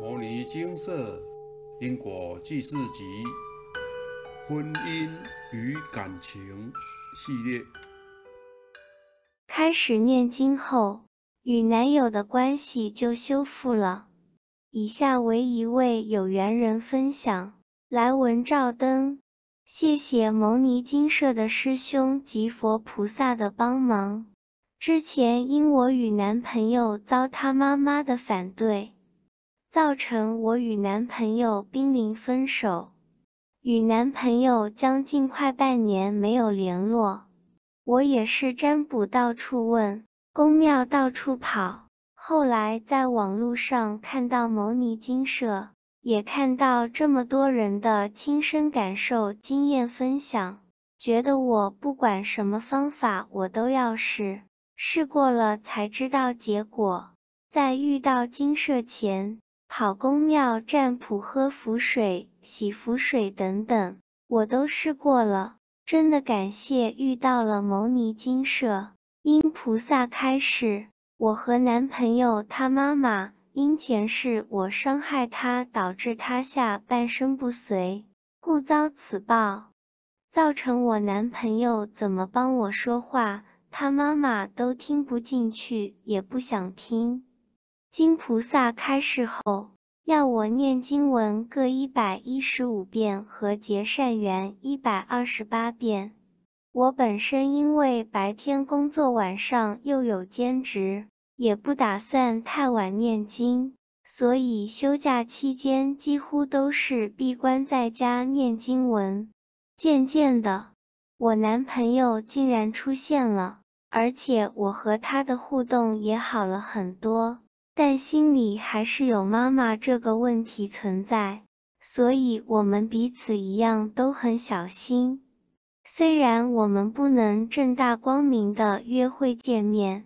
《摩尼金舍因果记事集》婚姻与感情系列。开始念经后，与男友的关系就修复了。以下为一位有缘人分享：来文照灯，谢谢牟尼精舍的师兄及佛菩萨的帮忙。之前因我与男朋友遭他妈妈的反对。造成我与男朋友濒临分手，与男朋友将近快半年没有联络。我也是占卜到处问，宫庙到处跑，后来在网络上看到牟尼金舍，也看到这么多人的亲身感受经验分享，觉得我不管什么方法我都要试，试过了才知道结果。在遇到金舍前。跑公庙占卜、喝符水、洗符水等等，我都试过了。真的感谢遇到了牟尼金舍，因菩萨开示，我和男朋友他妈妈因前世我伤害他，导致他下半生不遂，故遭此报，造成我男朋友怎么帮我说话，他妈妈都听不进去，也不想听。金菩萨开示后，要我念经文各一百一十五遍和结善缘一百二十八遍。我本身因为白天工作，晚上又有兼职，也不打算太晚念经，所以休假期间几乎都是闭关在家念经文。渐渐的，我男朋友竟然出现了，而且我和他的互动也好了很多。但心里还是有妈妈这个问题存在，所以我们彼此一样都很小心。虽然我们不能正大光明的约会见面，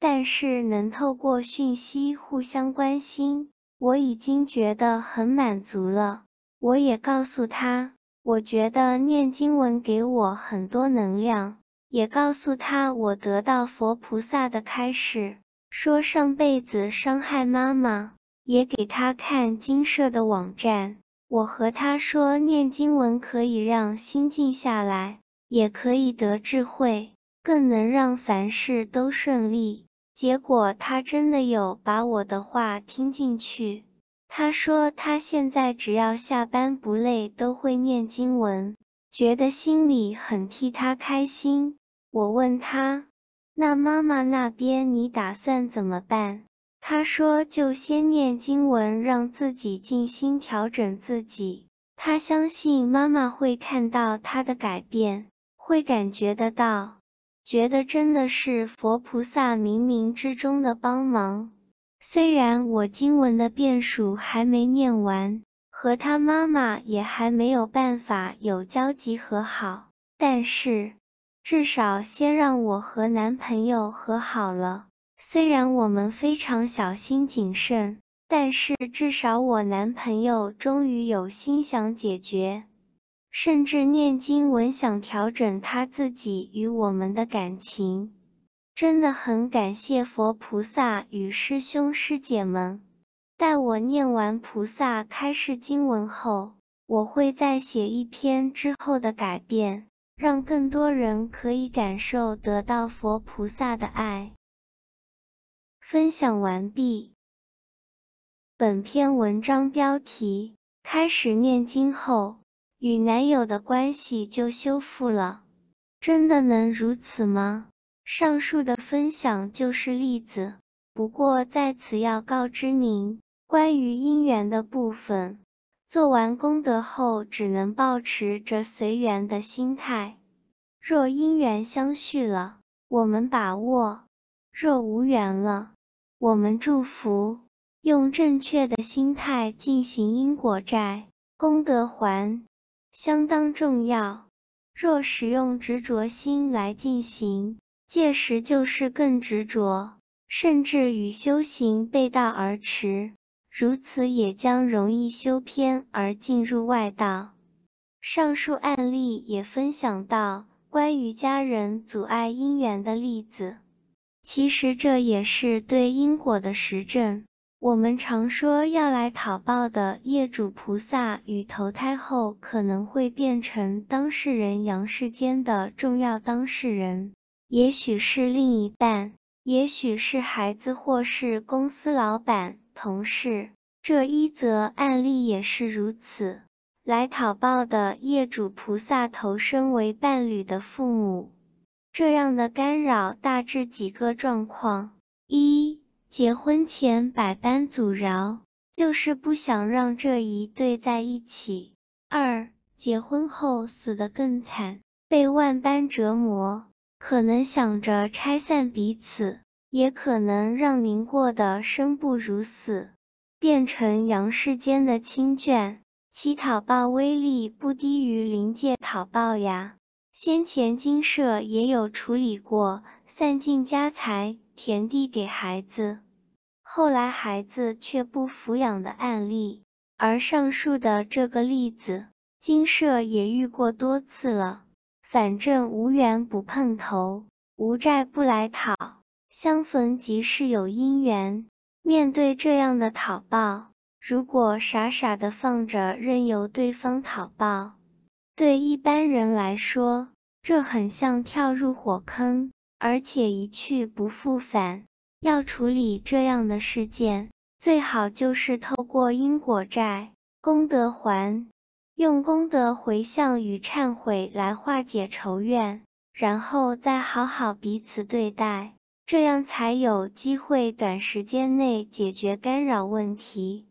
但是能透过讯息互相关心，我已经觉得很满足了。我也告诉他，我觉得念经文给我很多能量，也告诉他我得到佛菩萨的开示。说上辈子伤害妈妈，也给他看金舍的网站。我和他说，念经文可以让心静下来，也可以得智慧，更能让凡事都顺利。结果他真的有把我的话听进去。他说他现在只要下班不累，都会念经文，觉得心里很替他开心。我问他。那妈妈那边你打算怎么办？他说就先念经文，让自己静心调整自己。他相信妈妈会看到他的改变，会感觉得到，觉得真的是佛菩萨冥冥之中的帮忙。虽然我经文的变数还没念完，和他妈妈也还没有办法有交集和好，但是。至少先让我和男朋友和好了。虽然我们非常小心谨慎，但是至少我男朋友终于有心想解决，甚至念经文想调整他自己与我们的感情。真的很感谢佛菩萨与师兄师姐们。待我念完菩萨开示经文后，我会再写一篇之后的改变。让更多人可以感受得到佛菩萨的爱。分享完毕。本篇文章标题：开始念经后，与男友的关系就修复了。真的能如此吗？上述的分享就是例子。不过在此要告知您，关于姻缘的部分。做完功德后，只能保持着随缘的心态。若因缘相续了，我们把握；若无缘了，我们祝福。用正确的心态进行因果债功德还，相当重要。若使用执着心来进行，届时就是更执着，甚至与修行背道而驰。如此也将容易修偏而进入外道。上述案例也分享到关于家人阻碍姻缘的例子，其实这也是对因果的实证。我们常说要来讨报的业主菩萨与投胎后可能会变成当事人阳世间的重要当事人，也许是另一半，也许是孩子或是公司老板、同事。这一则案例也是如此。来讨报的业主菩萨投身为伴侣的父母，这样的干扰大致几个状况：一。结婚前百般阻挠，就是不想让这一对在一起。二，结婚后死得更惨，被万般折磨，可能想着拆散彼此，也可能让您过得生不如死，变成阳世间的亲眷。其讨报威力不低于灵界讨报呀。先前金舍也有处理过，散尽家财，田地给孩子。后来孩子却不抚养的案例，而上述的这个例子，金舍也遇过多次了。反正无缘不碰头，无债不来讨，相逢即是有姻缘。面对这样的讨报，如果傻傻的放着任由对方讨报，对一般人来说，这很像跳入火坑，而且一去不复返。要处理这样的事件，最好就是透过因果债、功德还，用功德回向与忏悔来化解仇怨，然后再好好彼此对待，这样才有机会短时间内解决干扰问题。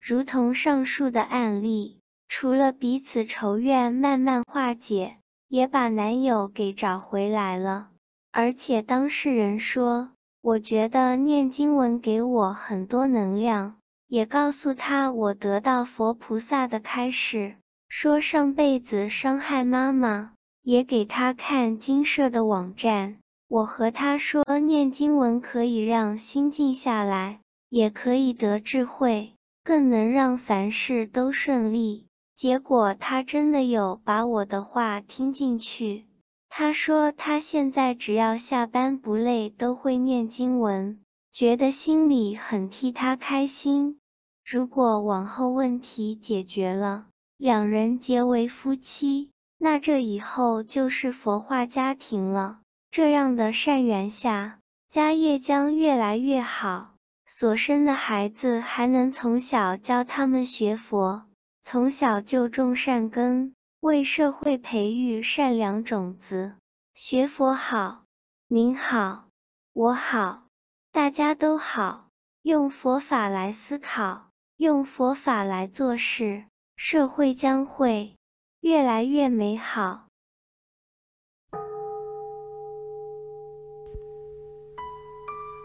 如同上述的案例，除了彼此仇怨慢慢化解，也把男友给找回来了，而且当事人说。我觉得念经文给我很多能量，也告诉他我得到佛菩萨的开示，说上辈子伤害妈妈，也给他看金舍的网站。我和他说念经文可以让心静下来，也可以得智慧，更能让凡事都顺利。结果他真的有把我的话听进去。他说，他现在只要下班不累，都会念经文，觉得心里很替他开心。如果往后问题解决了，两人结为夫妻，那这以后就是佛化家庭了。这样的善缘下，家业将越来越好，所生的孩子还能从小教他们学佛，从小就种善根。为社会培育善良种子，学佛好，您好，我好，大家都好。用佛法来思考，用佛法来做事，社会将会越来越美好。